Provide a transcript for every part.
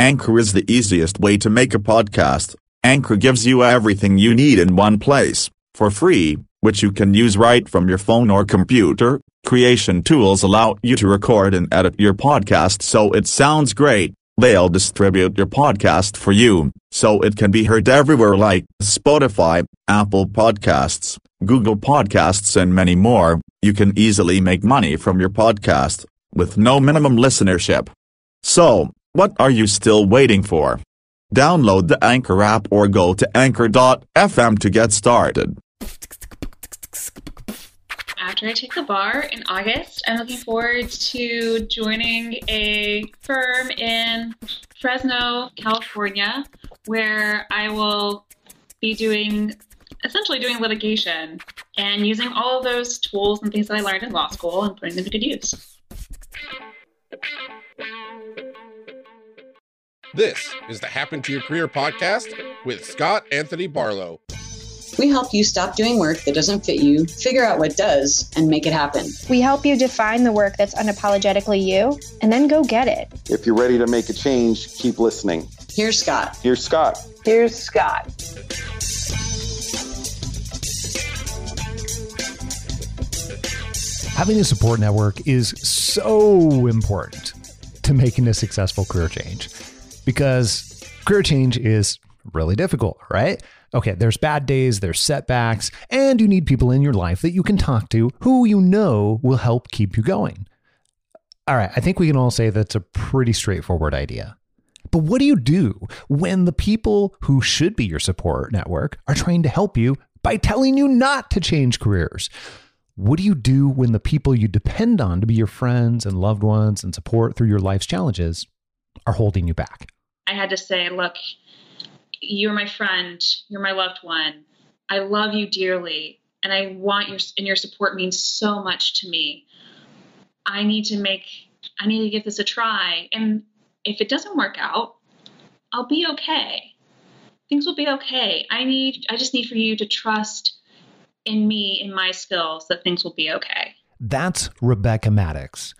Anchor is the easiest way to make a podcast. Anchor gives you everything you need in one place, for free, which you can use right from your phone or computer. Creation tools allow you to record and edit your podcast so it sounds great. They'll distribute your podcast for you, so it can be heard everywhere like Spotify, Apple Podcasts, Google Podcasts and many more. You can easily make money from your podcast, with no minimum listenership. So, what are you still waiting for? Download the Anchor app or go to anchor.fm to get started. After I take the bar in August, I'm looking forward to joining a firm in Fresno, California, where I will be doing essentially doing litigation and using all of those tools and things that I learned in law school and putting them to good use. This is the Happen to Your Career podcast with Scott Anthony Barlow. We help you stop doing work that doesn't fit you, figure out what does, and make it happen. We help you define the work that's unapologetically you and then go get it. If you're ready to make a change, keep listening. Here's Scott. Here's Scott. Here's Scott. Having a support network is so important to making a successful career change because career change is really difficult, right? Okay, there's bad days, there's setbacks, and you need people in your life that you can talk to who you know will help keep you going. All right, I think we can all say that's a pretty straightforward idea. But what do you do when the people who should be your support network are trying to help you by telling you not to change careers? What do you do when the people you depend on to be your friends and loved ones and support through your life's challenges are holding you back? I had to say, look, you're my friend, you're my loved one. I love you dearly, and I want your and your support means so much to me. I need to make I need to give this a try, and if it doesn't work out, I'll be okay. Things will be okay. I need I just need for you to trust in me, in my skills, that things will be okay. That's Rebecca Maddox.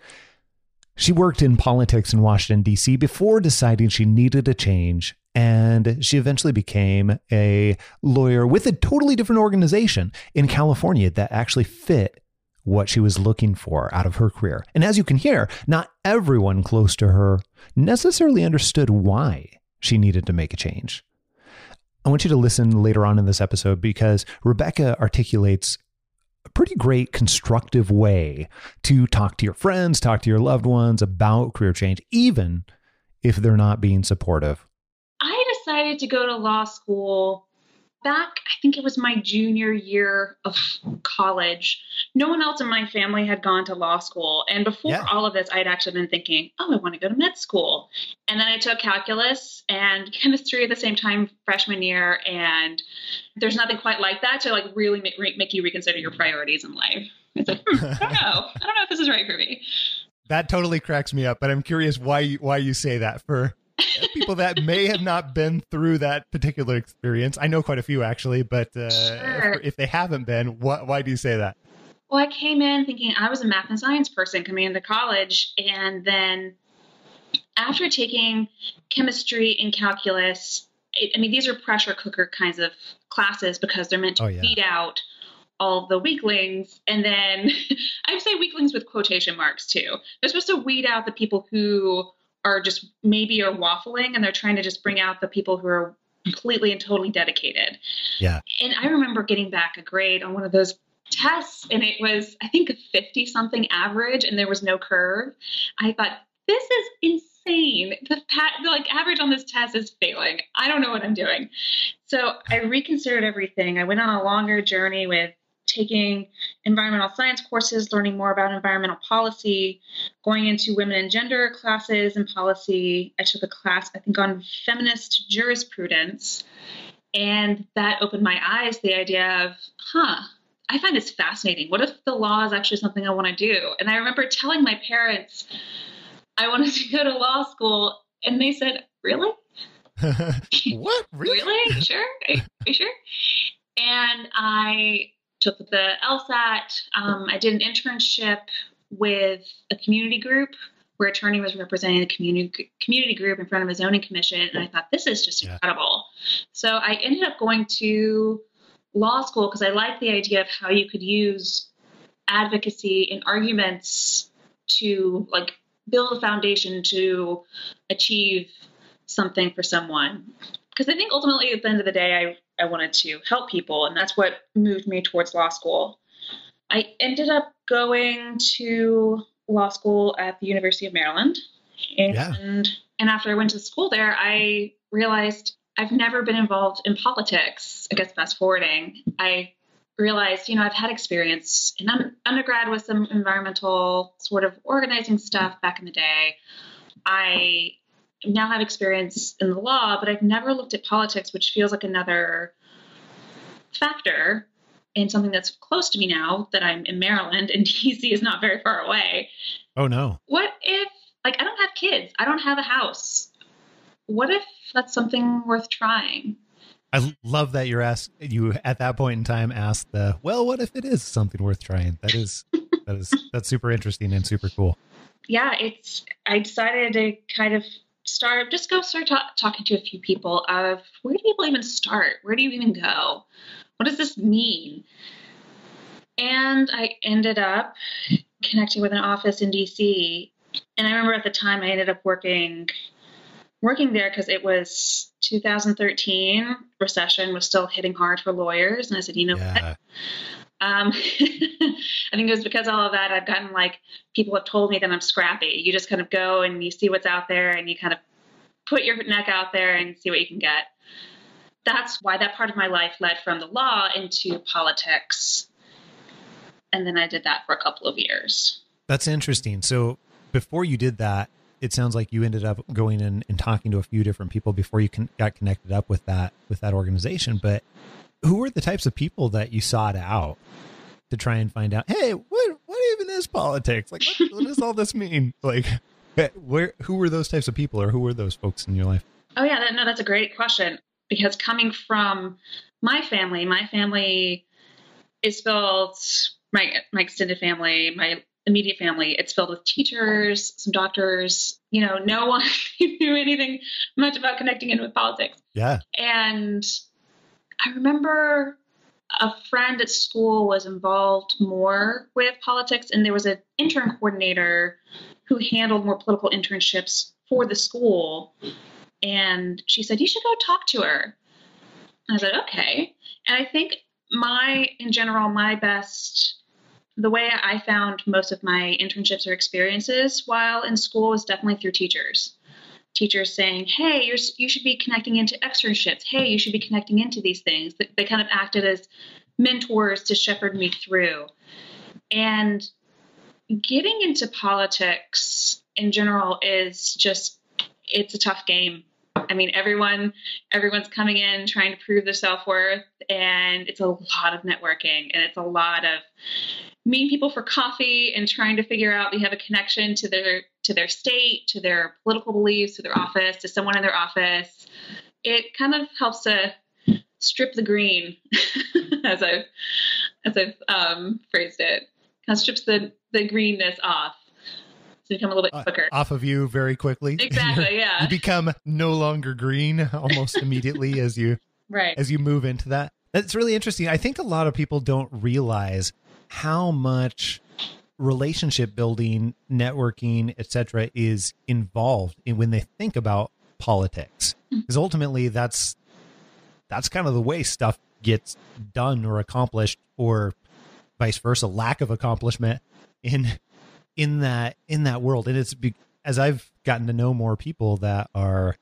She worked in politics in Washington, D.C. before deciding she needed a change, and she eventually became a lawyer with a totally different organization in California that actually fit what she was looking for out of her career. And as you can hear, not everyone close to her necessarily understood why she needed to make a change. I want you to listen later on in this episode because Rebecca articulates pretty great constructive way to talk to your friends, talk to your loved ones about career change, even if they're not being supportive. I decided to go to law school back, I think it was my junior year of college. No one else in my family had gone to law school. And before Yeah. all of this, I had actually been thinking, oh, I want to go to med school. And then I took calculus and chemistry at the same time freshman year. And there's nothing quite like that to like really make, re- make you reconsider your priorities in life. It's like, hmm, I don't know. I don't know if this is right for me. That totally cracks me up, but I'm curious why you, why you say that for people that may have not been through that particular experience. I know quite a few actually, but uh, Sure. if they haven't been, why, why do you say that? Well, I came in thinking I was a math and science person coming into college. And then after taking chemistry and calculus, I I mean, these are pressure cooker kinds of classes because they're meant to Oh, yeah. beat out all the weaklings. And then I say weaklings with quotation marks too. They're supposed to weed out the people who are just maybe are waffling and they're trying to just bring out the people who are completely and totally dedicated. Yeah. And I remember getting back a grade on one of those tests and it was I think a 50 something average and there was no curve. I thought this is insane. The, pat, the like average on this test is failing. I don't know what I'm doing. So I reconsidered everything. I went on a longer journey with taking environmental science courses, learning more about environmental policy, going into women and gender classes and policy. I took a class, I think, on feminist jurisprudence. And that opened my eyes to the idea of, huh, I find this fascinating. What if the law is actually something I want to do? And I remember telling my parents I wanted to go to law school, and they said, Really? what? Really? really? sure? Are you, are you sure? And I took the LSAT. Um, I did an internship with a community group where attorney was representing the community community group in front of a zoning commission, and I thought this is just Yeah. incredible. So I ended up going to law school because I liked the idea of how you could use advocacy and arguments to like build a foundation to achieve something for someone. Because I think ultimately at the end of the day, I, I wanted to help people, and that's what moved me towards law school. I ended up going to law school at the University of Maryland. And, Yeah. and after I went to school there, I realized I've never been involved in politics. I guess fast forwarding, I realized, you know, I've had experience in un- undergrad with some environmental sort of organizing stuff back in the day. I now have experience in the law, but I've never looked at politics, which feels like another factor in something that's close to me now that I'm in Maryland and DC is not very far away. Oh no. What if, like, I don't have kids, I don't have a house. What if that's something worth trying? I love that you're asked you at that point in time asked the well, what if it is something worth trying? That is that is that's super interesting and super cool. yeah, it's. I decided to kind of start, just go start ta- talking to a few people of where do people even start? Where do you even go? What does this mean? And I ended up connecting with an office in DC. And I remember at the time I ended up working working there because it was 2013 recession was still hitting hard for lawyers and i said you know what um, I think it was because of all of that. I've gotten like people have told me that I'm scrappy. You just kind of go and you see what's out there and you kind of put your neck out there and see what you can get. That's why that part of my life led from the law into politics. And then I did that for a couple of years. That's interesting. So before you did that, it sounds like you ended up going in and talking to a few different people before you con- got connected up with that with that organization. But who were the types of people that you sought out to try and find out? Hey, what what even is politics? Like, what, what does all this mean? Like, eh, where who were those types of people, or who were those folks in your life? Oh yeah, no, that's a great question because coming from my family, my family is built my my extended family, my immediate family. It's filled with teachers, some doctors. You know, no one knew anything much about connecting in with politics. Yeah, And I remember a friend at school was involved more with politics, and there was an intern coordinator who handled more political internships for the school. And she said, You should go talk to her. And I said, Okay. And I think my, in general, my best, the way I found most of my internships or experiences while in school was definitely through teachers teachers saying, "Hey, you're, you should be connecting into externships. Hey, you should be connecting into these things." They, kind of acted as mentors to shepherd me through. And getting into politics in general is just it's a tough game. I mean, everyone everyone's coming in trying to prove their self-worth and it's a lot of networking and it's a lot of meeting people for coffee and trying to figure out they have a connection to their to their state, to their political beliefs, to their office, to someone in their office. It kind of helps to strip the green, as I've as I've um, phrased it. Kind of strips the the greenness off to become a little bit Uh, quicker. off of you very quickly. Exactly, yeah. you become no longer green almost immediately as you right. as you move into that. That's really interesting. I think a lot of people don't realize how much relationship building, networking, etc. is involved in when they think about politics. Mm. Because ultimately that's that's kind of the way stuff gets done or accomplished or vice versa, lack of accomplishment in in that in that world. And it's be, as I've gotten to know more people that are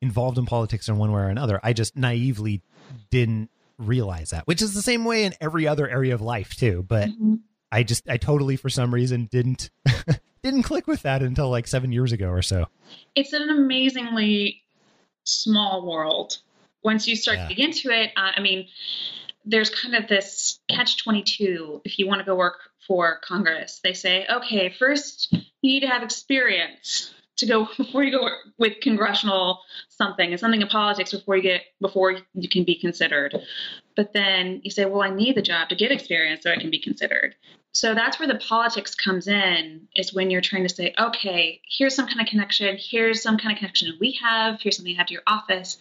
involved in politics in one way or another, I just naively didn't realize that, which is the same way in every other area of life too. But Mhm. I just, I totally, for some reason, didn't didn't click with that until like seven years ago or so. It's an amazingly small world. Once you start Yeah. to get into it, uh, I mean, there's kind of this catch 22 if you want to go work for Congress. They say, okay, first you need to have experience to go before you go with congressional something and something in politics before you get before you can be considered. But then you say, well, I need the job to get experience so I can be considered. so that's where the politics comes in is when you're trying to say okay here's some kind of connection here's some kind of connection we have here's something you have to your office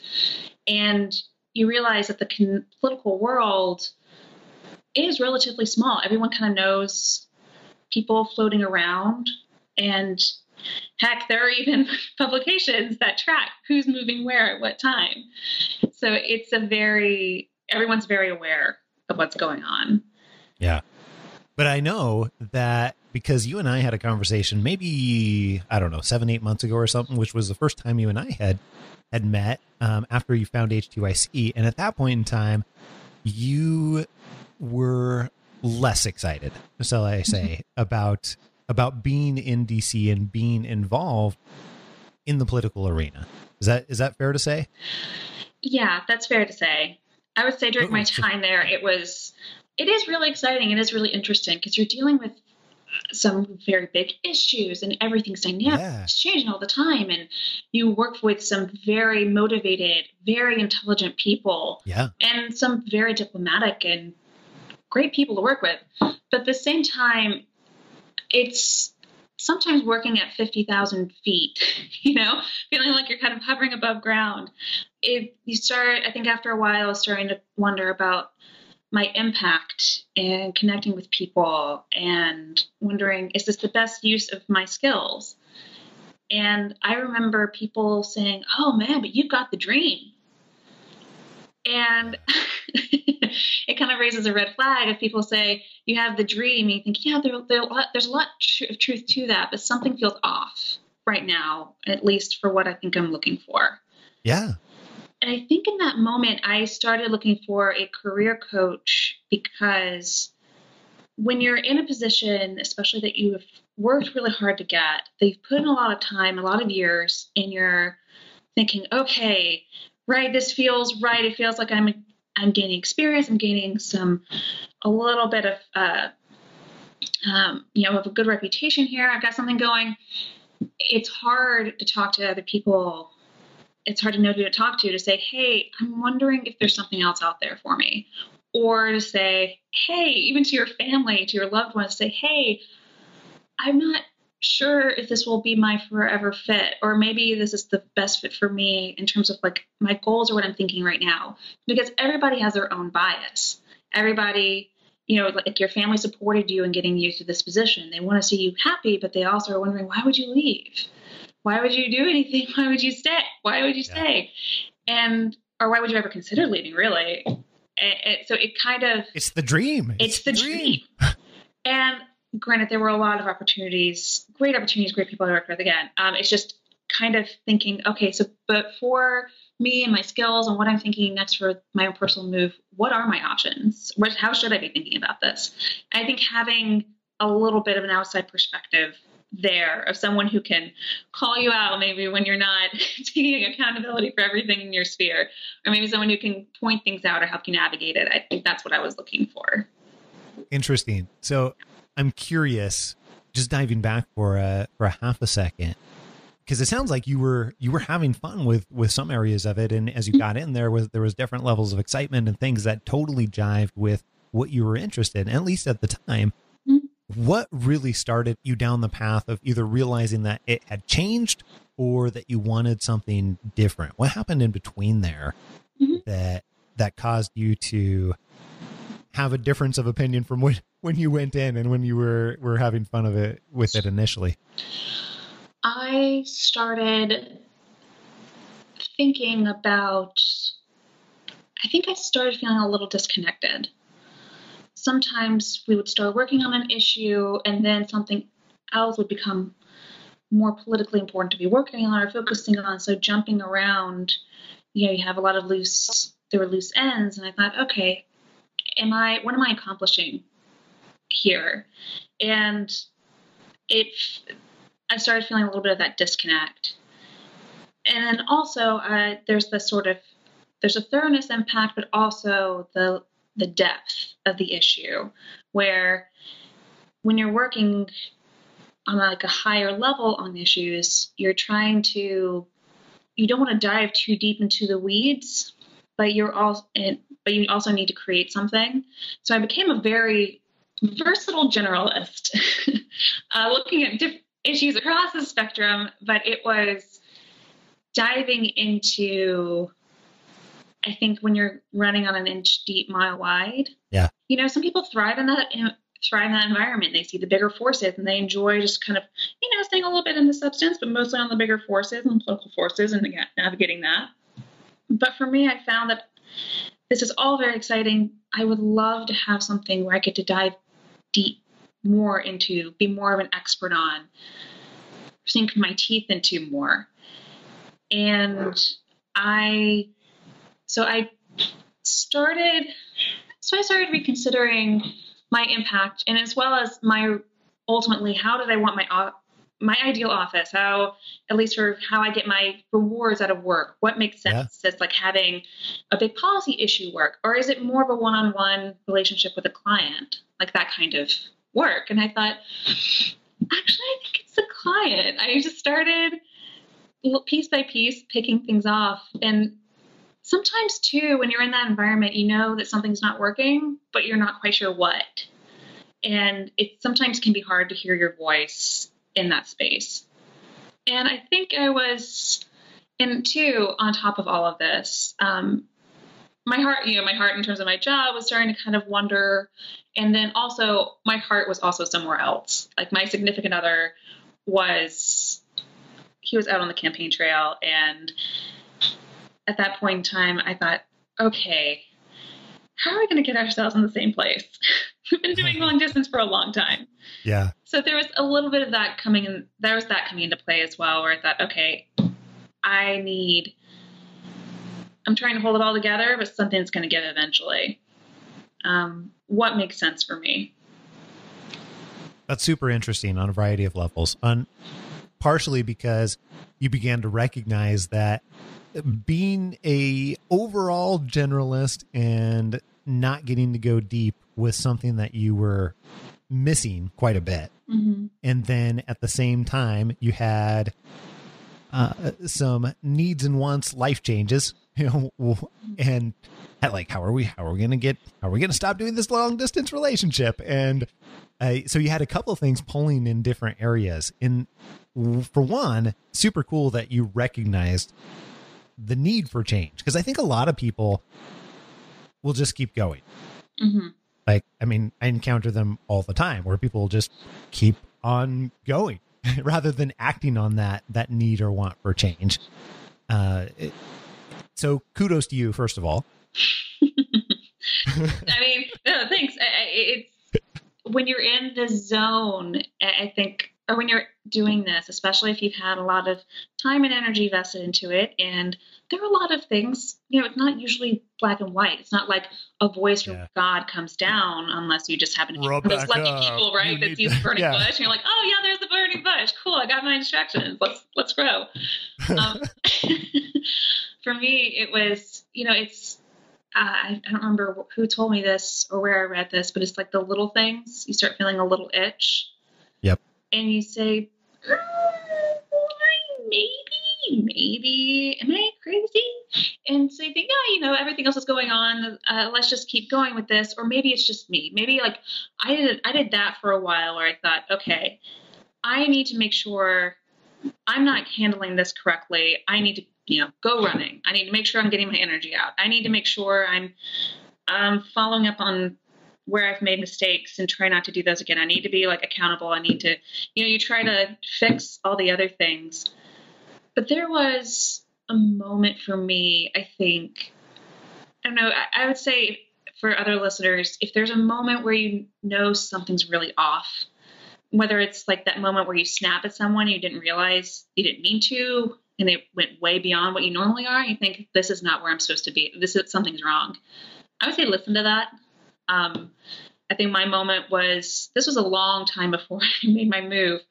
and you realize that the con- political world is relatively small everyone kind of knows people floating around and heck there are even publications that track who's moving where at what time so it's a very everyone's very aware of what's going on Yeah. But I know that because you and I had a conversation maybe, I don't know, seven, eight months ago or something, which was the first time you and I had had met um, after you found HTYC. And at that point in time, you were less excited, shall I say, about about being in DC and being involved in the political arena. Is that is that fair to say? Yeah, that's fair to say. I would say during my Oh, time there, it was, it is really exciting. It is really interesting because you're dealing with some very big issues and everything's dynamic. Yeah. It's changing all the time. And you work with some very motivated, very intelligent people Yeah. and some very diplomatic and great people to work with. But at the same time, it's sometimes working at 50,000 feet, you know, feeling like you're kind of hovering above ground. It, you start, I think after a while, starting to wonder about my impact and connecting with people and wondering, is this the best use of my skills? And I remember people saying, oh man, but you've got the dream. And it kind of raises a red flag if people say you have the dream and you think, yeah, there, there, uh, there's a lot of truth to that, but something feels off right now, at least for what I think I'm looking for. Yeah. And I think in that moment, I started looking for a career coach because when you're in a position, especially that you have worked really hard to get, they've put in a lot of time, a lot of years, and you're thinking, okay, right, this feels right. It feels like I'm I'm gaining experience. I'm gaining some a little bit of uh, um, you know of a good reputation here. I've got something going. It's hard to talk to other people it's hard to know who to talk to to say, hey, I'm wondering if there's something else out there for me. Or to say, hey, even to your family, to your loved ones, say, hey, I'm not sure if this will be my forever fit, or maybe this is the best fit for me in terms of like my goals or what I'm thinking right now. Because everybody has their own bias. Everybody, you know, like your family supported you in getting you to this position. They want to see you happy, but they also are wondering, why would you leave? why would you do anything? Why would you stay? Why would you Yeah. stay? And or why would you ever consider leaving? Really? And, and so it kind of It's the dream. it's, the dream. and granted, there were a lot of opportunities, great opportunities, great people I worked with. Again, um, it's just kind of thinking, okay, so but for me and my skills and what I'm thinking next for my own personal move, what are my options? What, how should I be thinking about this? I think having a little bit of an outside perspective there of someone who can call you out maybe when you're not taking accountability for everything in your sphere, or maybe someone who can point things out or help you navigate it. I think that's what I was looking for. Interesting. So I'm curious, just diving back for a for a half a second, because it sounds like you were you were having fun with with some areas of it, and as you got in there was there was different levels of excitement and things that totally jived with what you were interested in, at least at the time. What really started you down the path of either realizing that it had changed or that you wanted something different? What happened in between there Mhm. that that caused you to have a difference of opinion from when when you went in and when you were were having fun of it with it initially. I started thinking about, I think I started feeling a little disconnected. Sometimes we would start working on an issue and then something else would become more politically important to be working on or focusing on. So jumping around, you know, you have a lot of loose, there were loose ends. And I thought, okay, am I, what am I accomplishing here? And it, I started feeling a little bit of that disconnect. And then also, uh, there's the sort of there's a thoroughness impact, but also the the depth of the issue, where when you're working on like a higher level on issues, you're trying to you don't want to dive too deep into the weeds, but you're also but you also need to create something. So I became a very versatile generalist, uh, looking at different issues across the spectrum, but it was diving into I think when you're running on an inch deep, mile wide. Yeah. You know, some people thrive in that thrive in that environment. They see the bigger forces and they enjoy just kind of, you know, staying a little bit in the substance, but mostly on the bigger forces and political forces and navigating that. But for me, I found that this is all very exciting. I would love to have something where I get to dive deep more into, be more of an expert on, sink my teeth into more. And I so I started so I started reconsidering my impact and as well as my ultimately how did I want my my ideal office how at least for how I get my rewards out of work what makes sense? Yeah. it's like having a big policy issue work or is it more of a one-on-one relationship with a client? Like that kind of work. And I thought actually I think it's the client. I just started piece by piece picking things off. And sometimes too when you're in that environment you know that something's not working but you're not quite sure what. And it sometimes can be hard to hear your voice in that space and i think i was and two on top of all of this um, my heart you know my heart in terms of my job was starting to kind of wonder and then also my heart was also somewhere else like my significant other was he was out on the campaign trail and at that point in time, I thought, okay, how are we going to get ourselves in the same place? We've been doing long distance for a long time. Yeah. So there was a little bit of that coming in. There was that coming into play as well, where I thought, okay, I need. I'm trying to hold it all together, but something's going to give eventually. Um, what makes sense for me? That's super interesting on a variety of levels. On partially because you began to recognize that being a overall generalist and not getting to go deep with something that you were missing quite a bit. Mm-hmm. And then at the same time, you had uh, some needs and wants, life changes, you know, and at like, how are we, how are we going to get, how are we going to stop doing this long distance relationship? And uh, so you had a couple of things pulling in different areas. And for one, super cool that you recognized the need for change because I think a lot of people will just keep going. Mm-hmm. Like, I mean, I encounter them all the time where people just keep on going rather than acting on that that need or want for change. Uh, it, so, kudos to you, first of all. I mean, no, thanks. It's when you're in the zone. I think or when you're doing this, especially if you've had a lot of time and energy vested into it, and there are a lot of things, you know, it's not usually black and white. It's not like a voice from yeah. God comes down unless you just happen to be one of those lucky up. people, right? that sees the burning yeah. bush, and you're like, oh yeah, there's the burning bush. Cool, I got my instructions. Let's let's grow. Um, for me, it was, you know, it's uh, I, I don't remember who told me this or where I read this, but it's like the little things. You start feeling a little itch. Yep and you say, uh, maybe, maybe, am I crazy? And so you think, yeah, you know, everything else is going on. Uh, let's just keep going with this. Or maybe it's just me. Maybe like I did, I did that for a while where I thought, okay, I need to make sure I'm not handling this correctly. I need to, you know, go running. I need to make sure I'm getting my energy out. I need to make sure I'm um, following up on where I've made mistakes and try not to do those again. I need to be like accountable. I need to, you know, you try to fix all the other things. But there was a moment for me, I think, I don't know, I, I would say for other listeners, if there's a moment where you know something's really off, whether it's like that moment where you snap at someone you didn't realize you didn't mean to, and they went way beyond what you normally are, and you think, this is not where I'm supposed to be. This is something's wrong. I would say listen to that um, I think my moment was this was a long time before I made my move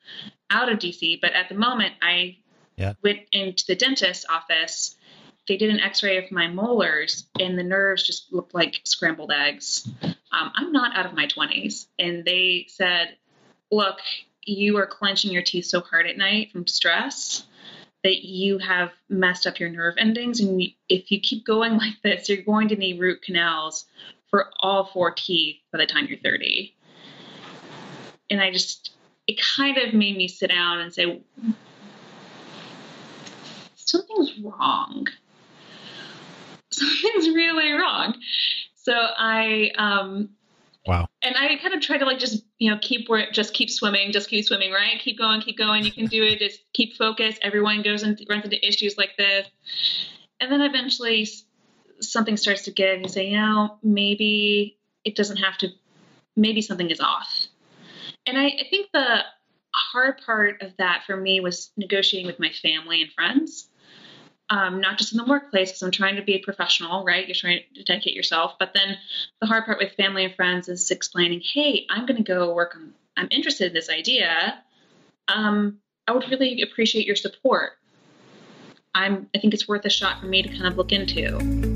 out of DC, but at the moment I yeah. went into the dentist's office. They did an X-ray of my molars, and the nerves just looked like scrambled eggs. Um, I'm not out of my 20s, and they said, "Look, you are clenching your teeth so hard at night from stress." that you have messed up your nerve endings. And if you keep going like this, you're going to need root canals for all four teeth by the time you're 30. and I just, it kind of made me sit down and say, something's wrong. Something's really wrong. So I, um, Wow. and I kind of try to like just you know keep where just keep swimming, just keep swimming, right? Keep going, keep going. You can do it. Just keep focused. Everyone goes and runs into issues like this, and then eventually something starts to give. You say, you know, maybe it doesn't have to. Maybe something is off. And I, I think the hard part of that for me was negotiating with my family and friends. Um, not just in the workplace, because I'm trying to be a professional, right? You're trying to dedicate yourself. But then the hard part with family and friends is explaining, hey, I'm going to go work on, I'm interested in this idea. Um, I would really appreciate your support. I'm, I think it's worth a shot for me to kind of look into.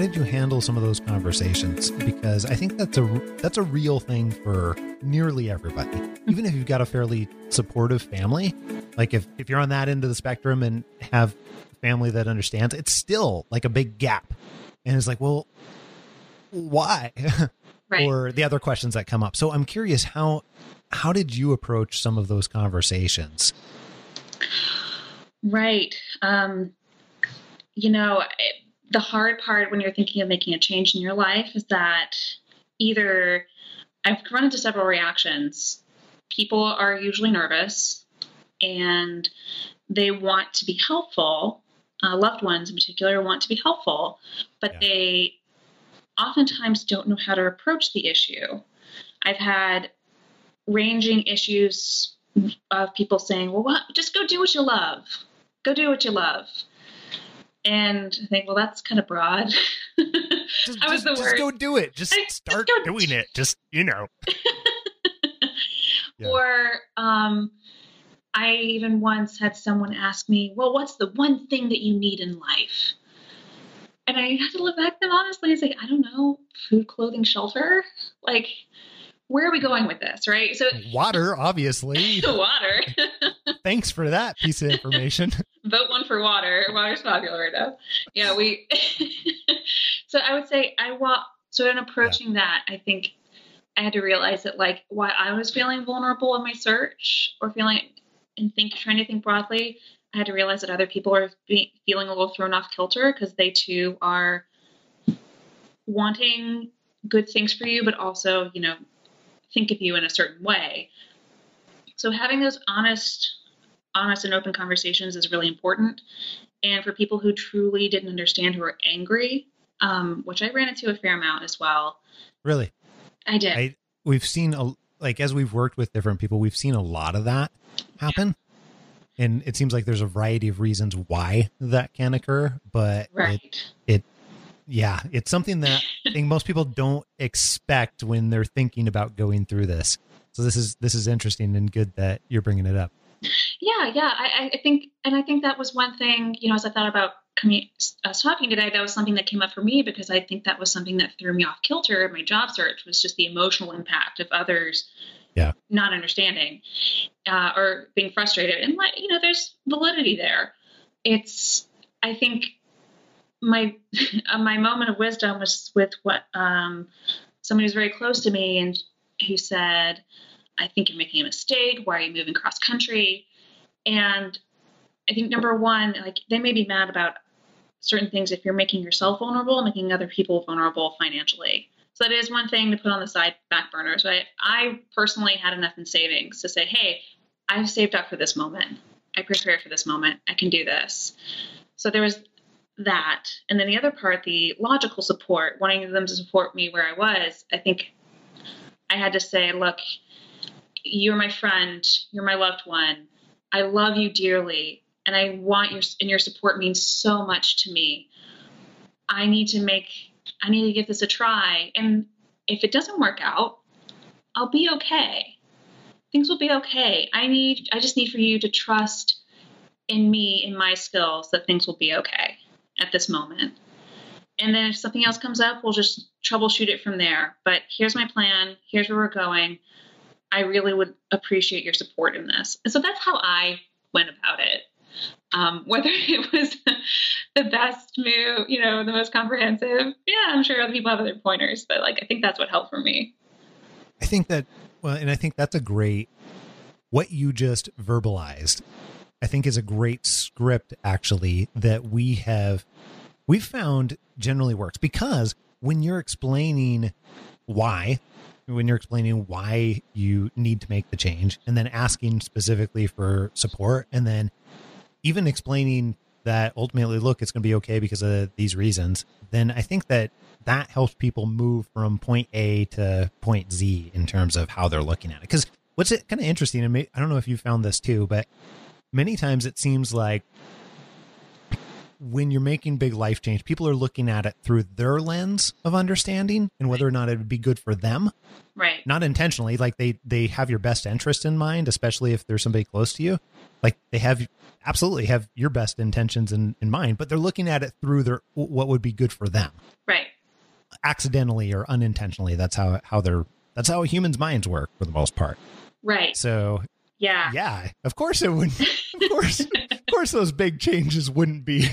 Did you handle some of those conversations? Because I think that's a that's a real thing for nearly everybody. Even if you've got a fairly supportive family, like if if you're on that end of the spectrum and have family that understands, it's still like a big gap. And it's like, well, why? Right. or the other questions that come up. So I'm curious how how did you approach some of those conversations? Right. Um, you know, it, the hard part when you're thinking of making a change in your life is that either I've run into several reactions. People are usually nervous and they want to be helpful. Uh, loved ones in particular want to be helpful, but Yeah. they oftentimes don't know how to approach the issue. I've had ranging issues of people saying, "Well, what? Just go do what you love. Go do what you love." And I think, well, that's kind of broad. Just, I was just, the just word. go do it. Just I- start go- doing it. Just you know. Yeah. Or um, I even once had someone ask me, "Well, what's the one thing that you need in life?" And I had to look back at them honestly. It's like, I don't know, food, clothing, shelter. Like, where are we going with this, right? So, Water, obviously. water. Thanks for that piece of information. vote one for water. Water's popular right now. Yeah, we. so I would say I want. So in approaching that, I think I had to realize that like why I was feeling vulnerable in my search or feeling and think trying to think broadly, I had to realize that other people are be, feeling a little thrown off kilter because they too are wanting good things for you, but also you know think of you in a certain way. So having those honest honest and open conversations is really important. And for people who truly didn't understand, who were angry, um, which I ran into a fair amount as well, Really. I did. I we've seen a like as we've worked with different people, we've seen a lot of that happen. And it seems like there's a variety of reasons why that can occur, but right. it, right. Yeah, it's something that I think most people don't expect when they're thinking about going through this. So this is this is interesting and good that you're bringing it up. Yeah, yeah. I, I think, and I think that was one thing, you know, as I thought about commu- us talking today, that was something that came up for me because I think that was something that threw me off kilter in my job search was just the emotional impact of others Yeah. not understanding uh, or being frustrated. And, like, you know, there's validity there. It's, I think my, my moment of wisdom was with what, um, somebody who's very close to me and who said, I think you're making a mistake. Why are you moving cross country? And I think number one, like they may be mad about certain things if you're making yourself vulnerable, making other people vulnerable financially. So that is one thing to put on the side back burners. But I personally had enough in savings to say, hey, I've saved up for this moment. I prepared for this moment. I can do this. So there was that. And then the other part, the logical support, wanting them to support me where I was, I think I had to say, look, you're my friend, you're my loved one. I love you dearly, and I want your and your support means so much to me. I need to make I need to give this a try, and if it doesn't work out, I'll be okay. Things will be okay. I need I just need for you to trust in me, in my skills, that things will be okay at this moment. And then if something else comes up, we'll just troubleshoot it from there. But here's my plan. Here's where we're going. I really would appreciate your support in this. And so that's how I went about it. Um, whether it was the best move, you know, the most comprehensive. Yeah, I'm sure other people have other pointers, but like I think that's what helped for me. I think that well, and I think that's a great what you just verbalized. I think is a great script actually that we have we've found generally works. Because when you're explaining why when you're explaining why you need to make the change and then asking specifically for support and then even explaining that ultimately look it's going to be okay because of these reasons then i think that that helps people move from point a to point z in terms of how they're looking at it. Because what's it kind of interesting and i don't know if you found this too but many times it seems like when you're making big life change, people are looking at it through their lens of understanding and whether or not it would be good for them. Right. Not intentionally, like they they have your best interest in mind, especially if there's somebody close to you. Like they have absolutely have your best intentions in, in mind, but they're looking at it through their what would be good for them. Right. Accidentally or unintentionally. That's how how they're that's how humans' minds work for the most part. Right. So yeah. Yeah. Of course it wouldn't of course of course those big changes wouldn't be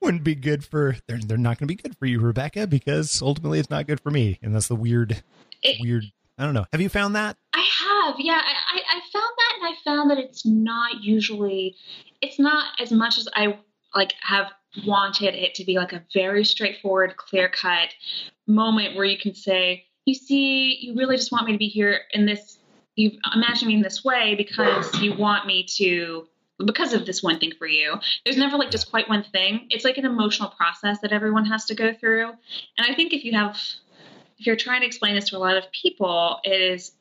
wouldn't be good for they're they're not going to be good for you, Rebecca, because ultimately it's not good for me, and that's the weird, It- weird. I don't know. Have you found that? I have, yeah. I, I I found that, and I found that it's not usually, it's not as much as I like have wanted it to be like a very straightforward, clear cut moment where you can say, you see, you really just want me to be here in this, you imagine me in this way because you want me to. Because of this one thing for you, there's never like just quite one thing. It's like an emotional process that everyone has to go through. And I think if you have, if you're trying to explain this to a lot of people, it is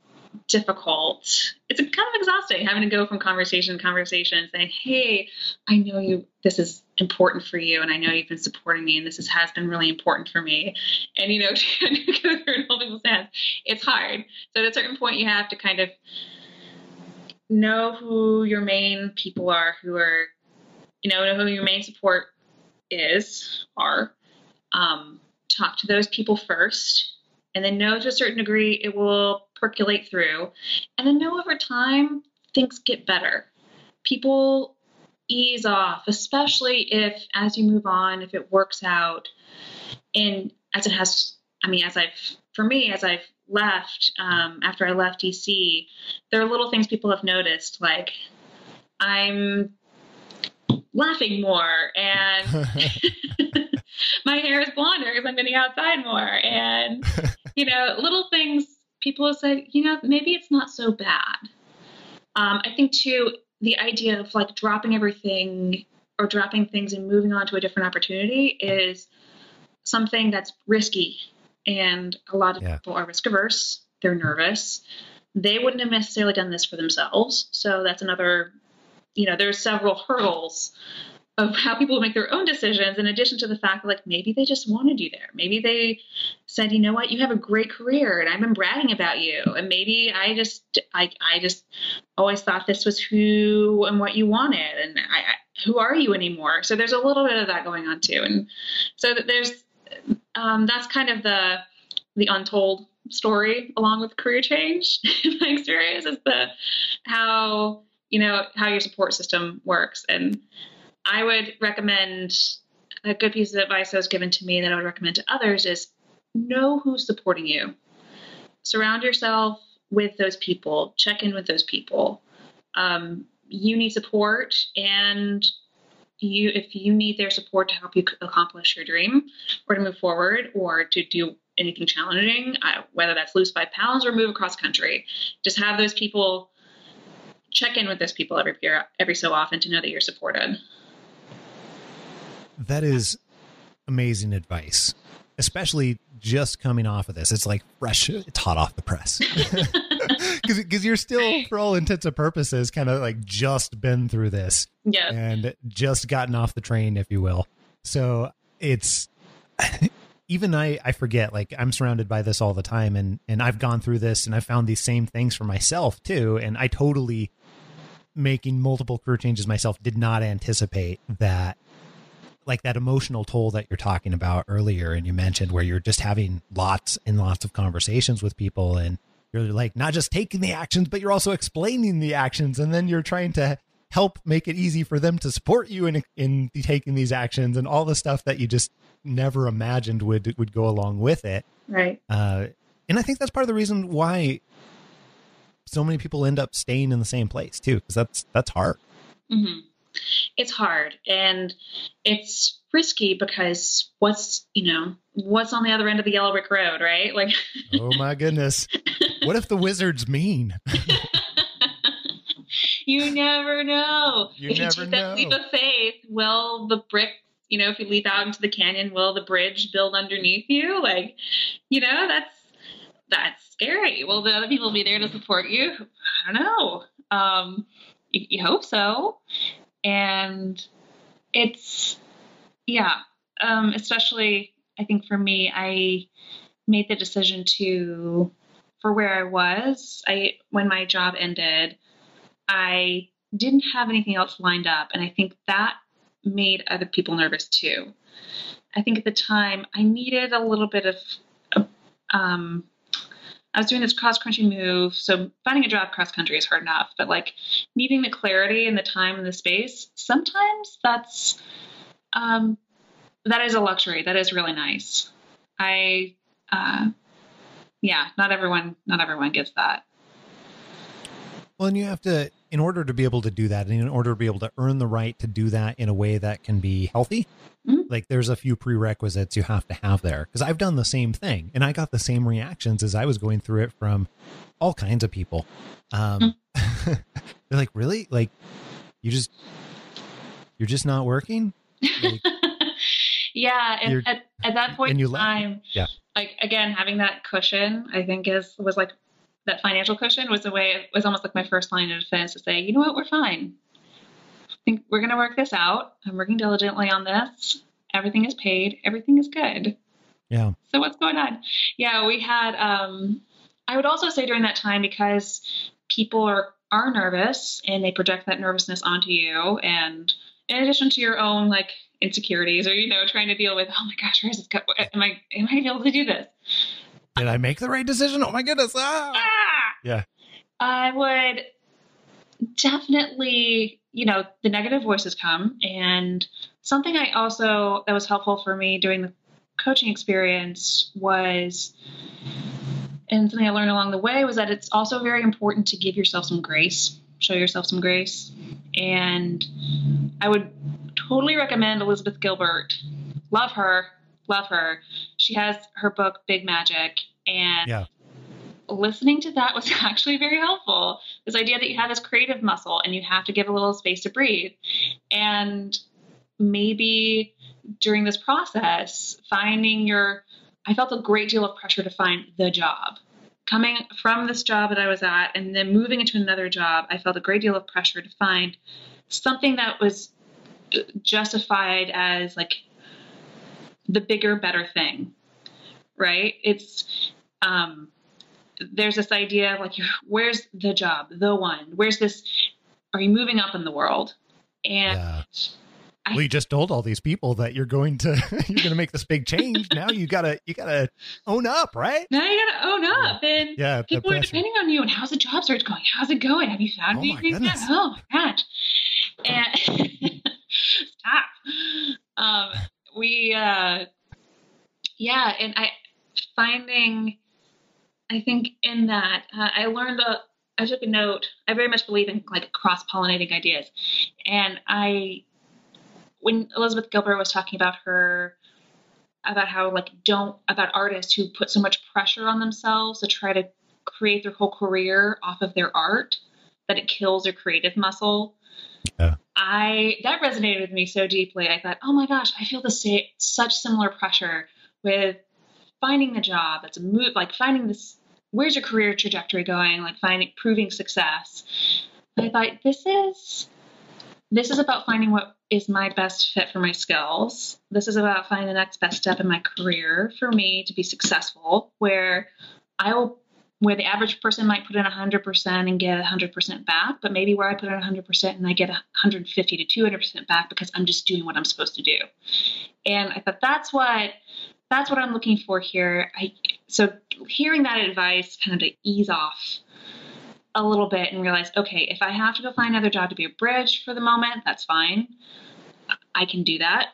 difficult. It's kind of exhausting having to go from conversation to conversation saying, Hey, I know you, this is important for you. And I know you've been supporting me and this is, has been really important for me. And, you know, to through people's hands, it's hard. So at a certain point, you have to kind of know who your main people are who are, you know, know who your main support is, are, um, talk to those people first and then know to a certain degree it will percolate through and then know over time things get better people ease off especially if as you move on if it works out and as it has i mean as i've for me as i've left um, after i left dc there are little things people have noticed like i'm laughing more and my hair is blonder because I'm getting outside more. And, you know, little things people have said, you know, maybe it's not so bad. Um, I think, too, the idea of like dropping everything or dropping things and moving on to a different opportunity is something that's risky. And a lot of Yeah. people are risk averse, they're nervous. They wouldn't have necessarily done this for themselves. So that's another, you know, there's several hurdles of how people make their own decisions in addition to the fact that like maybe they just wanted you there. Maybe they said you know what? You have a great career and i've been bragging about you. And maybe i just i, I just always thought this was who and what you wanted and I, I who are you anymore? So there's a little bit of that going on too. And so that there's um, that's kind of the the untold story along with career change in my experience is the how you know how your support system works and I would recommend a good piece of advice that was given to me that I would recommend to others is know who's supporting you. Surround yourself with those people. Check in with those people. Um, you need support, and you if you need their support to help you accomplish your dream, or to move forward, or to do anything challenging, uh, whether that's lose five pounds or move across country, just have those people. Check in with those people every year, every so often to know that you're supported. That is amazing advice, especially just coming off of this. It's like fresh, it's hot off the press. Because you're still, for all intents and purposes, kind of like just been through this Yes. and just gotten off the train, if you will. So it's even I I forget like I'm surrounded by this all the time and and I've gone through this and I found these same things for myself too and I totally making multiple career changes myself did not anticipate that like that emotional toll that you're talking about earlier and you mentioned where you're just having lots and lots of conversations with people and you're like not just taking the actions but you're also explaining the actions and then you're trying to help make it easy for them to support you in in taking these actions and all the stuff that you just never imagined would would go along with it. Right. Uh, and I think that's part of the reason why so many people end up staying in the same place too, because that's that's hard. hmm It's hard and it's risky because what's you know what's on the other end of the yellow brick road, right? Like, Oh my goodness, what if the wizard's mean? you never know. You if you never take that leap of faith, will the brick, you know, if you leap out into the canyon, will the bridge build underneath you? Like, you know, that's that's scary. Will the other people be there to support you? I don't know. Um, you, you hope so, and it's yeah. Um, especially, I think for me, I made the decision to for where I was. I when my job ended, I didn't have anything else lined up, and I think that made other people nervous too. I think at the time I needed a little bit of, um, I was doing this cross country move, so finding a job cross country is hard enough, but like needing the clarity and the time and the space, sometimes that's um, that is a luxury. That is really nice. I, uh, yeah, not everyone, not everyone gets that. Well, and you have to, in order to be able to do that, and in order to be able to earn the right to do that in a way that can be healthy, Mhm. like there's a few prerequisites you have to have there. Because I've done the same thing, and I got the same reactions as I was going through it from all kinds of people. Um, they're like, "Really? Like, you just, you're just not working?" Like, yeah, and at, at that point in time, Yeah. like again, having that cushion, I think is was like that financial cushion was a way it was almost like my first line of defense to say, you know what, we're fine. I think we're gonna work this out. I'm working diligently on this. Everything is paid. Everything is good. yeah, So what's going on? Yeah, we had. Um, I would also say during that time because people are are nervous and they project that nervousness onto you, and in addition to your own like insecurities or you know trying to deal with oh my gosh, where is this? Go- am I am I gonna be able to do this? Did I make the right decision? Oh my goodness! Ah! Ah! Yeah. I would definitely, you know, the negative voices come. And something I also, that was helpful for me during the coaching experience was, and something I learned along the way was that it's also very important to give yourself some grace, show yourself some grace. And I would totally recommend Elizabeth Gilbert. Love her, love her. She has her book, Big Magic. And Yeah. listening to that was actually very helpful. This idea that you have this creative muscle and you have to give a little space to breathe. And maybe during this process, finding your, I felt a great deal of pressure to find the job. Coming from this job that I was at and then moving into another job, I felt a great deal of pressure to find something that was justified as like the bigger, better thing. Right? It's, um, there's this idea of like, where's the job, the one? Where's this? Are you moving up in the world? And Yeah. I- you just told all these people that you're going to you're going to make this big change. now you gotta you gotta own up, right? now you gotta own up, and Yeah, people are depending on you. And how's the job search going? How's it going? Have you found Oh anything yet? Oh my gosh! And stop. Um, we, uh, yeah, and I finding, I think in that uh, I learned a. I took a note. I very much believe in like cross pollinating ideas, and I, when Elizabeth Gilbert was talking about her about how like don't about artists who put so much pressure on themselves to try to create their whole career off of their art that it kills their creative muscle. Yeah. I that resonated with me so deeply. I thought, oh my gosh, I feel the same such similar pressure with finding the job. It's a move like finding this where's your career trajectory going, like finding proving success. I thought this is this is about finding what is my best fit for my skills. This is about finding the next best step in my career for me to be successful, where I will, where the average person might put in 100% and get 100% back, but maybe where I put in 100% and I get 150 to 200% back because I'm just doing what I'm supposed to do. And I thought that's what that's what I'm looking for here. I so hearing that advice kind of to ease off a little bit and realize, okay, if I have to go find another job to be a bridge for the moment, that's fine. I can do that.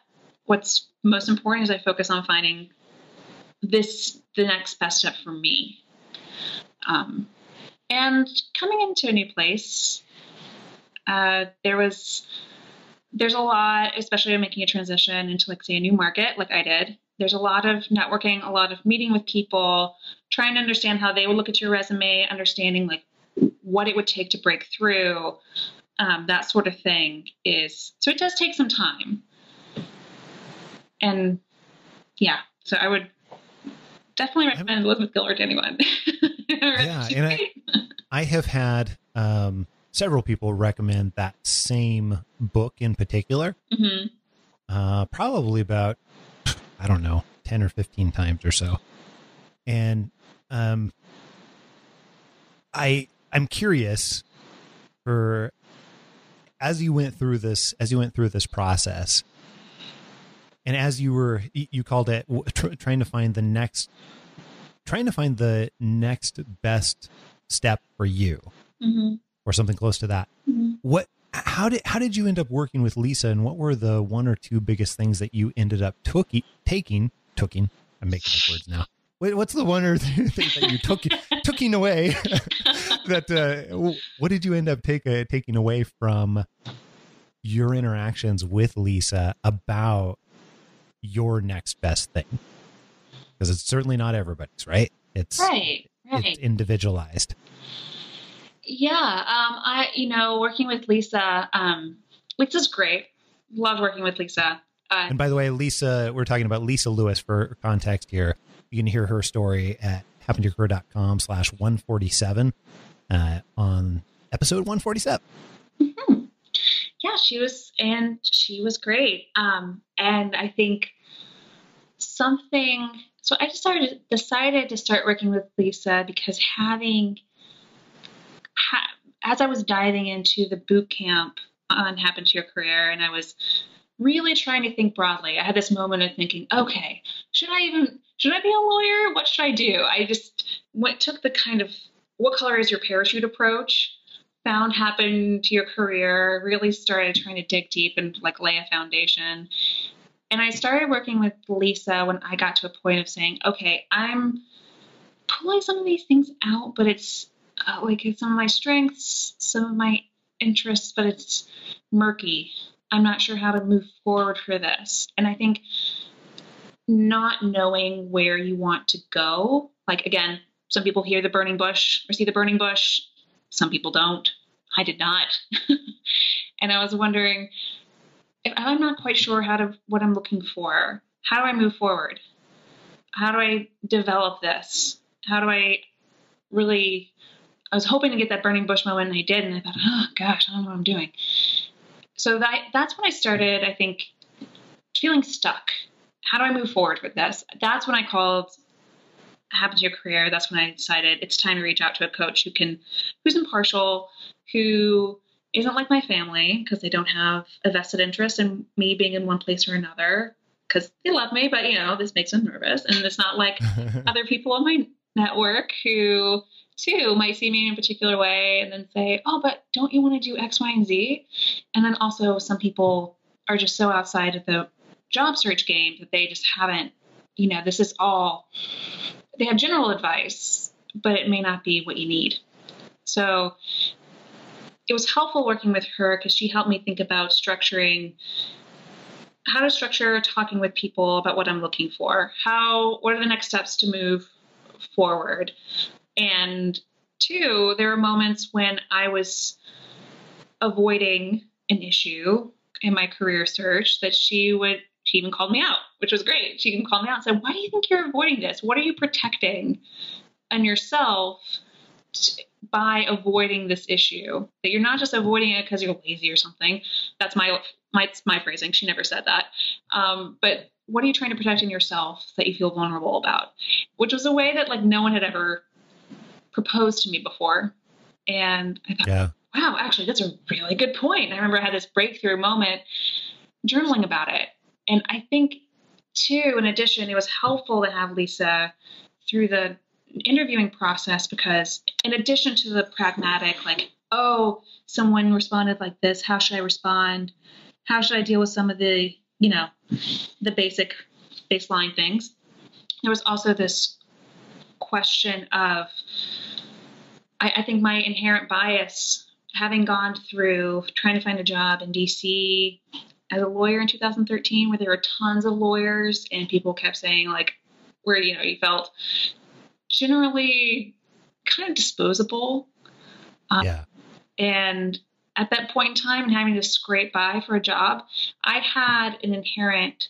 What's most important is I focus on finding this the next best step for me. Um, and coming into a new place, uh, there was there's a lot, especially in making a transition into like say a new market, like I did. There's a lot of networking, a lot of meeting with people, trying to understand how they would look at your resume, understanding like what it would take to break through, um, that sort of thing is so it does take some time. And yeah, so I would definitely recommend Elizabeth Gilbert to anyone. yeah, and I, I have had um, several people recommend that same book in particular. Mm-hmm. Uh, probably about I don't know ten or fifteen times or so, and um, I I'm curious for as you went through this as you went through this process and as you were you called it tr- trying to find the next trying to find the next best step for you mm-hmm. or something close to that mm-hmm. what how did how did you end up working with lisa and what were the one or two biggest things that you ended up took, taking taking i'm making up words now Wait, what's the one or two things that you took taking away that uh, what did you end up take, uh, taking away from your interactions with lisa about your next best thing because it's certainly not everybody's right? It's right right. it's individualized. Yeah um i you know working with lisa um lisa's great. Loved working with lisa. Uh, and by the way lisa we're talking about lisa lewis for context here. You can hear her story at happentoyourcareer.com slash 147 uh, on episode 147 mm-hmm. Yeah, she was, and she was great. Um, and I think something, so I just started, decided to start working with Lisa because having, ha, as I was diving into the boot camp on Happen to Your Career, and I was really trying to think broadly, I had this moment of thinking, okay, should I even, should I be a lawyer? What should I do? I just went, took the kind of, what color is your parachute approach? found Happen to your career, really started trying to dig deep and like lay a foundation. And I started working with Lisa when I got to a point of saying, okay, I'm pulling some of these things out, but it's uh, like it's some of my strengths, some of my interests, but it's murky. I'm not sure how to move forward for this. And I think not knowing where you want to go, like again, some people hear the burning bush or see the burning bush some people don't. I did not. and I was wondering if I'm not quite sure how to what I'm looking for. How do I move forward? How do I develop this? How do I really I was hoping to get that burning bush moment and I did and I thought, oh gosh, I don't know what I'm doing. So that that's when I started, I think, feeling stuck. How do I move forward with this? That's when I called happen to your career, that's when I decided it's time to reach out to a coach who can, who's impartial, who isn't like my family because they don't have a vested interest in me being in one place or another because they love me, but you know, this makes them nervous. And it's not like other people on my network who too might see me in a particular way and then say, oh, but don't you want to do X, Y, and Z? And then also some people are just so outside of the job search game that they just haven't, you know, this is all they have general advice, but it may not be what you need. So it was helpful working with her because she helped me think about structuring how to structure talking with people about what I'm looking for. How what are the next steps to move forward? And two, there were moments when I was avoiding an issue in my career search that she would she even called me out, which was great. She even called me out and said, Why do you think you're avoiding this? What are you protecting and yourself by avoiding this issue? That you're not just avoiding it because you're lazy or something. That's my, my, my phrasing. She never said that. Um, but what are you trying to protect in yourself that you feel vulnerable about? Which was a way that like no one had ever proposed to me before. And I thought, yeah. wow, actually, that's a really good point. I remember I had this breakthrough moment journaling about it and I think, too, in addition, it was helpful to have Lisa through the interviewing process because in addition to the pragmatic like oh someone responded like this how should i respond? How should i deal with some of the you know the basic baseline things? There was also this question of I, I think my inherent bias having gone through trying to find a job in dc as a lawyer in 2013 where there were tons of lawyers and people kept saying like where you know you felt generally kind of disposable. Um, Yeah. and at that point in time and having to scrape by for a job i had an inherent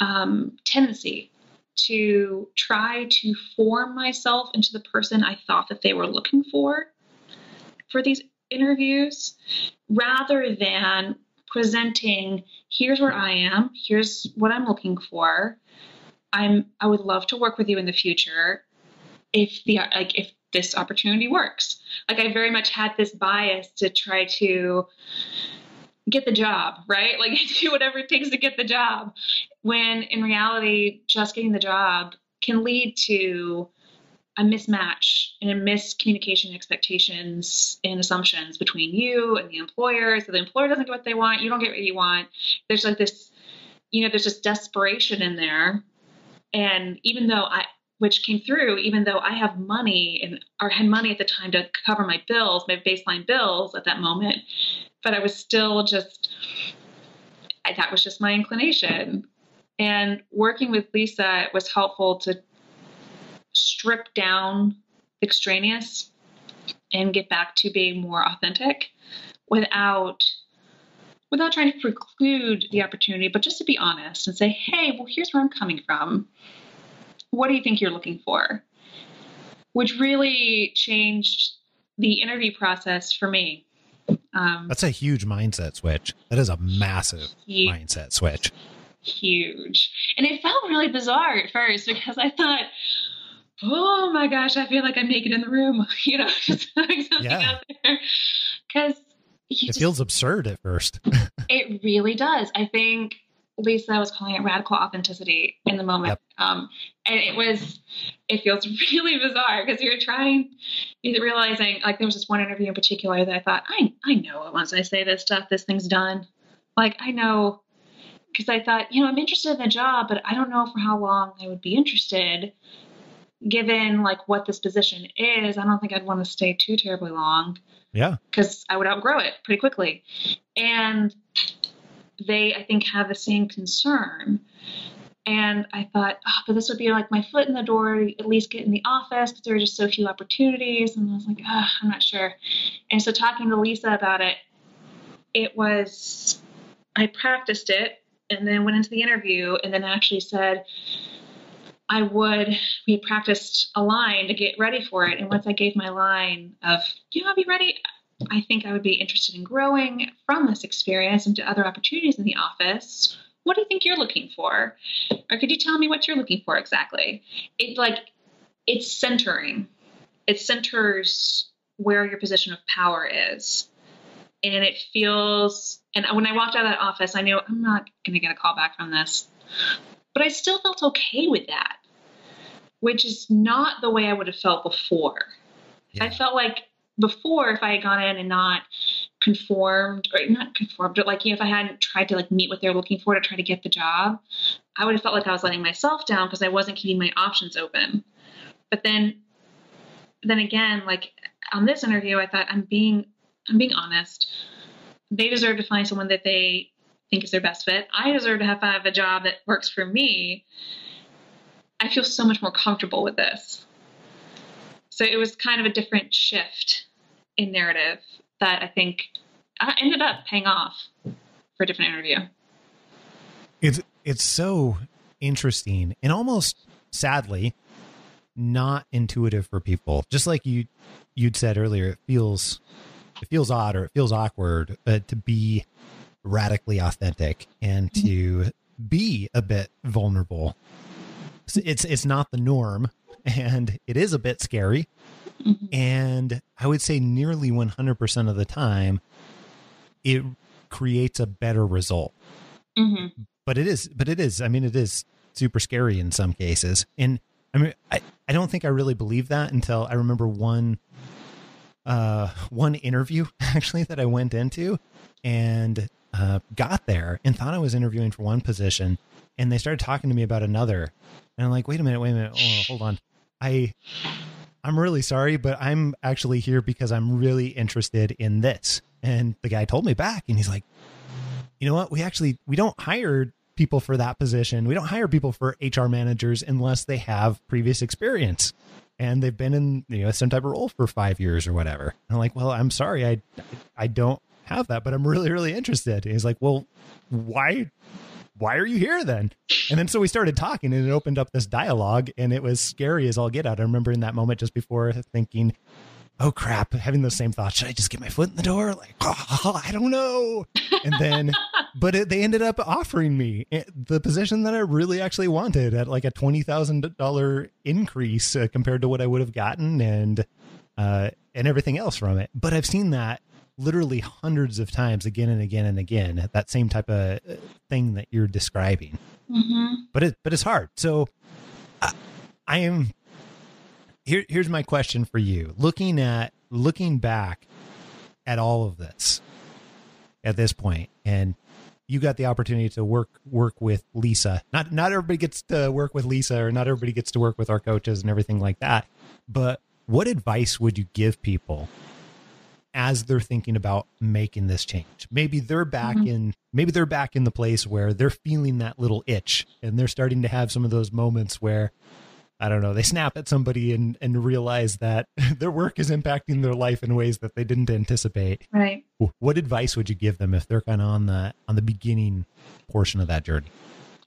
um, tendency to try to form myself into the person i thought that they were looking for for these interviews rather than presenting here's where i am. Here's what i'm looking for i'm i would love to work with you in the future if the like if this opportunity works. Like i very much had this bias to try to get the job right? Like do whatever it takes to get the job when in reality just getting the job can lead to a mismatch and a miscommunication expectations and assumptions between you and the employer. So the employer doesn't get what they want you don't get what you want. There's like this you know there's this desperation in there and even though i which came through even though i have money and or had money at the time to cover my bills my baseline bills at that moment but i was still just I, that was just my inclination. And working with lisa was helpful to strip down extraneous and get back to being more authentic without without trying to preclude the opportunity but just to be honest and say hey well here's where i'm coming from what do you think you're looking for which really changed the interview process for me um, That's a huge mindset switch. That is a massive Huge. mindset switch. huge. And it felt really bizarre at first because I thought, oh my gosh, I feel like I'm naked in the room, you know, just having something Yeah. out there. Because It feels absurd at first. it really does. I think Lisa was calling it radical authenticity in the moment. Yep. Um, and it was, it feels really bizarre because you're trying, you're realizing, like, there was this one interview in particular that I thought, I, I know it once I say this stuff, this thing's done. Like, I know, because I thought, you know, I'm interested in the job, but I don't know for how long I would be interested. Given like what this position is, I don't think I'd want to stay too terribly long yeah. because I would outgrow it pretty quickly. And they, I think, have the same concern. And I thought, oh, but this would be like my foot in the door at least get in the office because there are just so few opportunities. And I was like, oh, I'm not sure. And so talking to Lisa about it, it was, I practiced it and then went into the interview and then actually said, I would, we practiced a line to get ready for it. And once I gave my line of, do you want to be ready? I think I would be interested in growing from this experience into other opportunities in the office. What do you think you're looking for? Or could you tell me what you're looking for exactly? It like it's centering. It centers where your position of power is. And it feels and when I walked out of that office, I knew I'm not gonna get a call back from this. But I still felt okay with that. Which is not the way I would have felt before. I felt like before, if I had gone in and not conformed, or not conformed, but like you know, if I hadn't tried to like meet what they're looking for to try to get the job, I would have felt like I was letting myself down because I wasn't keeping my options open. But then, then again, like on this interview, I thought I'm being, I'm being honest. They deserve to find someone that they think is their best fit. I deserve to have, have a job that works for me. I feel so much more comfortable with this. So it was kind of a different shift in narrative that I think uh, ended up paying off for a different interview. It's it's so interesting and almost sadly not intuitive for people. Just like you you'd said earlier, it feels it feels odd or it feels awkward uh, to be radically authentic and to be a bit vulnerable. It's, it's not the norm and it is a bit scary. Mhm. and I would say nearly 100% of the time it creates a better result. Hmm but it is but it is i mean it is super scary in some cases. And i I mean, I, I don't think I really believe that until I remember one uh one interview actually that I went into and uh got there and thought I was interviewing for one position and they started talking to me about another. And I'm like, wait a minute, wait a minute, oh, hold on. I I'm really sorry, but I'm actually here because I'm really interested in this. And the guy told me back and he's like, you know what? We actually we don't hire people for that position. We don't hire people for HR managers unless they have previous experience and they've been in you know some type of role for five years or whatever. And I'm like, well, I'm sorry, I I don't have that, but I'm really really interested. And he's like, well, why why are you here then? And then so we started talking and it opened up this dialogue and it was scary as all get out. I remember in that moment just before thinking, oh crap, having those same thoughts. Should I just get my foot in the door? Like, oh, I don't know. And then, but it, they ended up offering me the position that I really actually wanted at like a $20,000 increase uh, compared to what I would have gotten and, uh, and everything else from it. But I've seen that literally hundreds of times again and again and again that same type of uh, thing that you're describing. Mm-hmm. but it but it's hard. So I, I am here here's my question for you. Looking at looking back at all of this at this point and you got the opportunity to work work with Lisa. Not not everybody gets to work with Lisa or not everybody gets to work with our coaches and everything like that but what advice would you give people as they're thinking about making this change. Maybe they're back Mhm. in maybe they're back in the place where they're feeling that little itch and they're starting to have some of those moments where I don't know, they snap at somebody and and realize that their work is impacting their life in ways that they didn't anticipate. Right. What advice would you give them if they're kind of on the on the beginning portion of that journey?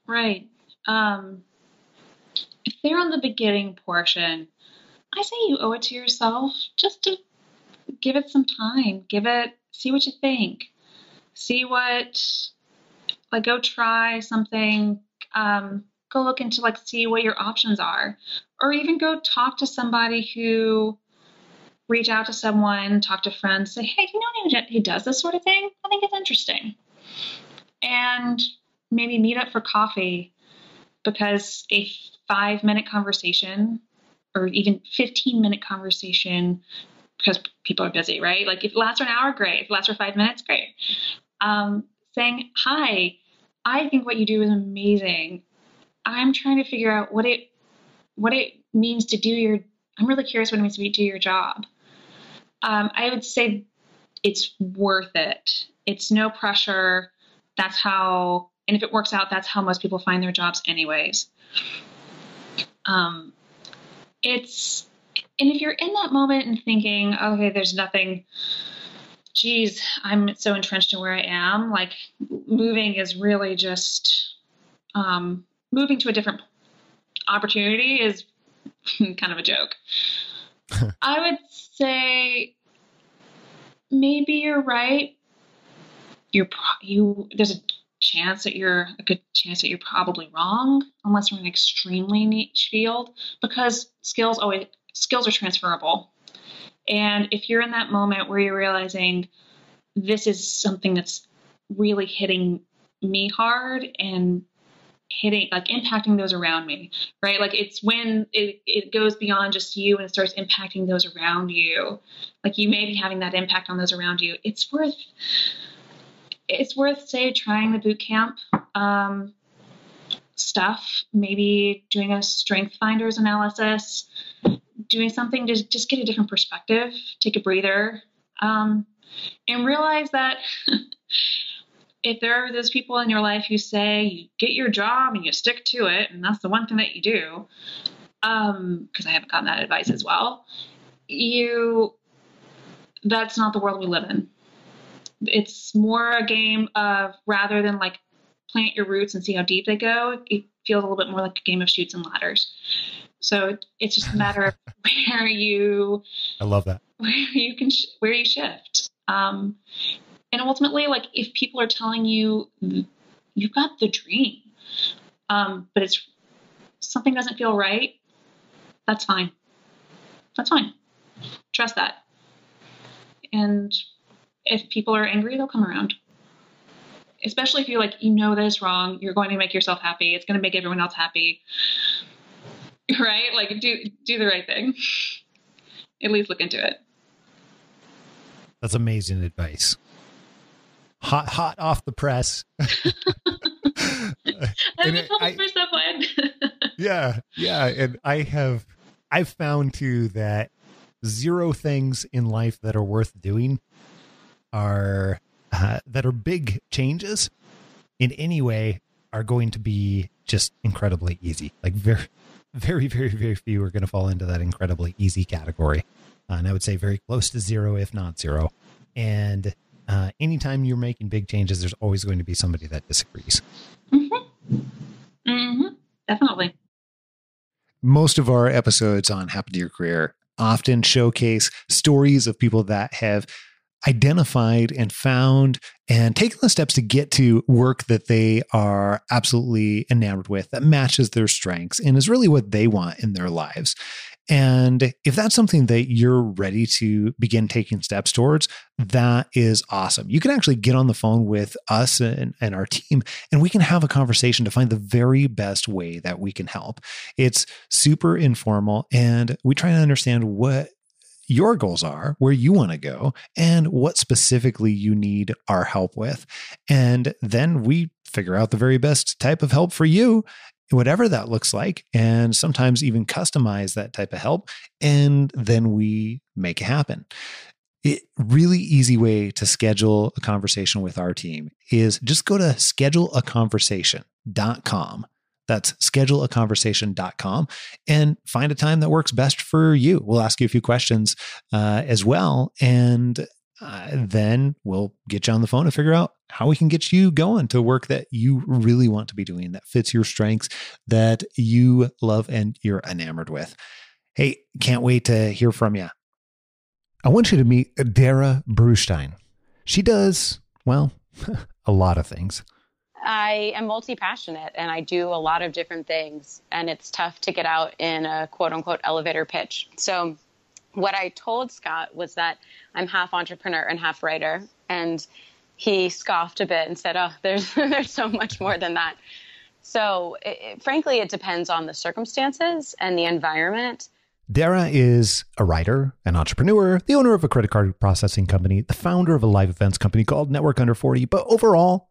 Right. Um, if they're on the beginning portion, I say you owe it to yourself just to give it some time. Give it, see what you think. See what, like, go try something. Um, go look into, like, see what your options are. Or even go talk to somebody who, reach out to someone, talk to friends, say, hey, do you know anyone who does this sort of thing? I think it's interesting. And maybe meet up for coffee because a five minute conversation or even 15 minute conversation because people are busy right? Like if it lasts for an hour great. If it lasts for five minutes great. Um, saying hi i think what you do is amazing. I'm trying to figure out what it what it means to do your i'm really curious what it means to do your job. Um, i would say it's worth it. It's no pressure. That's how and if it works out that's how most people find their jobs anyways. Um, it's and if you're in that moment and thinking okay there's nothing geez i'm so entrenched in where i am like moving is really just um, moving to a different opportunity is kind of a joke. I would say maybe you're right. You're pro- you there's a chance that you're a good chance that you're probably wrong unless you're in an extremely niche field because skills always skills are transferable. And if you're in that moment where you're realizing this is something that's really hitting me hard and hitting like impacting those around me right? Like it's when it, it goes beyond just you and it starts impacting those around you like you may be having that impact on those around you. It's worth it's worth say trying the boot camp um, stuff maybe doing a strength finders analysis doing something to just get a different perspective take a breather um, and realize that if there are those people in your life who say you get your job and you stick to it and that's the one thing that you do because i haven't gotten that advice as well you that's not the world we live in. It's more a game of rather than like plant your roots and see how deep they go it feels a little bit more like a game of Chutes and Ladders so it's just a matter of where you I love that. where you can sh- where you shift. Um and ultimately like if people are telling you you've got the dream um but it's something doesn't feel right that's fine. That's fine. Trust that. And if people are angry they'll come around. Especially if you're like you know that is wrong you're going to make yourself happy it's going to make everyone else happy right? Like do do the right thing. At least look into it. That's amazing advice. Hot, hot off the press. I've And been told I- for someone. yeah, yeah, and I have, I've found too that zero things in life that are worth doing are uh, that are big changes in any way are going to be just incredibly easy. Like very, very, very, very few are going to fall into that incredibly easy category. Uh, and I would say very close to zero, if not zero. And uh, anytime you're making big changes, there's always going to be somebody that disagrees. Mm-hmm. Mm-hmm. Definitely. most of our episodes on Happen to Your Career often showcase stories of people that have identified and found and taken the steps to get to work that they are absolutely enamored with, that matches their strengths and is really what they want in their lives. And if that's something that you're ready to begin taking steps towards, that is awesome. You can actually get on the phone with us and, and our team, and we can have a conversation to find the very best way that we can help. It's super informal, and we try to understand what your goals are, where you want to go, and what specifically you need our help with. And then we figure out the very best type of help for you, whatever that looks like, and sometimes even customize that type of help. And then we make it happen. It really easy way to schedule a conversation with our team is just go to scheduleaconversation.com. That's scheduleaconversation.com and find a time that works best for you. We'll ask you a few questions uh, as well. And uh, then we'll get you on the phone and figure out how we can get you going to work that you really want to be doing, that fits your strengths, that you love and you're enamored with. Hey, can't wait to hear from you. I want you to meet Darrah Brustein. She does, well, a lot of things. I am multi passionate and I do a lot of different things, and it's tough to get out in a quote unquote elevator pitch. So, what I told Scott was that I'm half entrepreneur and half writer, and he scoffed a bit and said, "Oh, there's there's so much more than that." So, it, it- frankly, it depends on the circumstances and the environment. Darrah is a writer, an entrepreneur, the owner of a credit card processing company, the founder of a live events company called Network Under 40. But overall,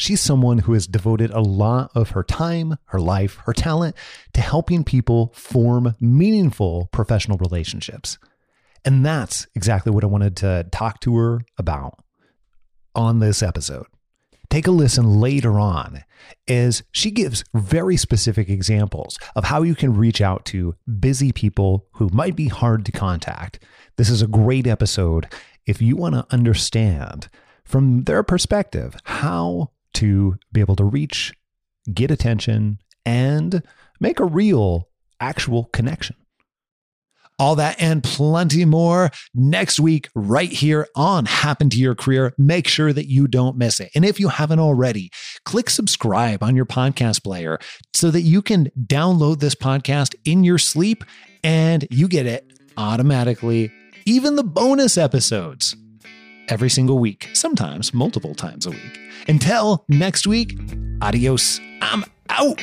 she's someone who has devoted a lot of her time, her life, her talent to helping people form meaningful professional relationships. And that's exactly what I wanted to talk to her about on this episode. Take a listen later on as she gives very specific examples of how you can reach out to busy people who might be hard to contact. This is a great episode if you want to understand from their perspective how to be able to reach, get attention, and make a real, actual connection. All that and plenty more next week, right here on Happen to Your Career. Make sure that you don't miss it. And if you haven't already, click subscribe on your podcast player so that you can download this podcast in your sleep and you get it automatically, even the bonus episodes every single week, sometimes multiple times a week. Until next week, adios. I'm out.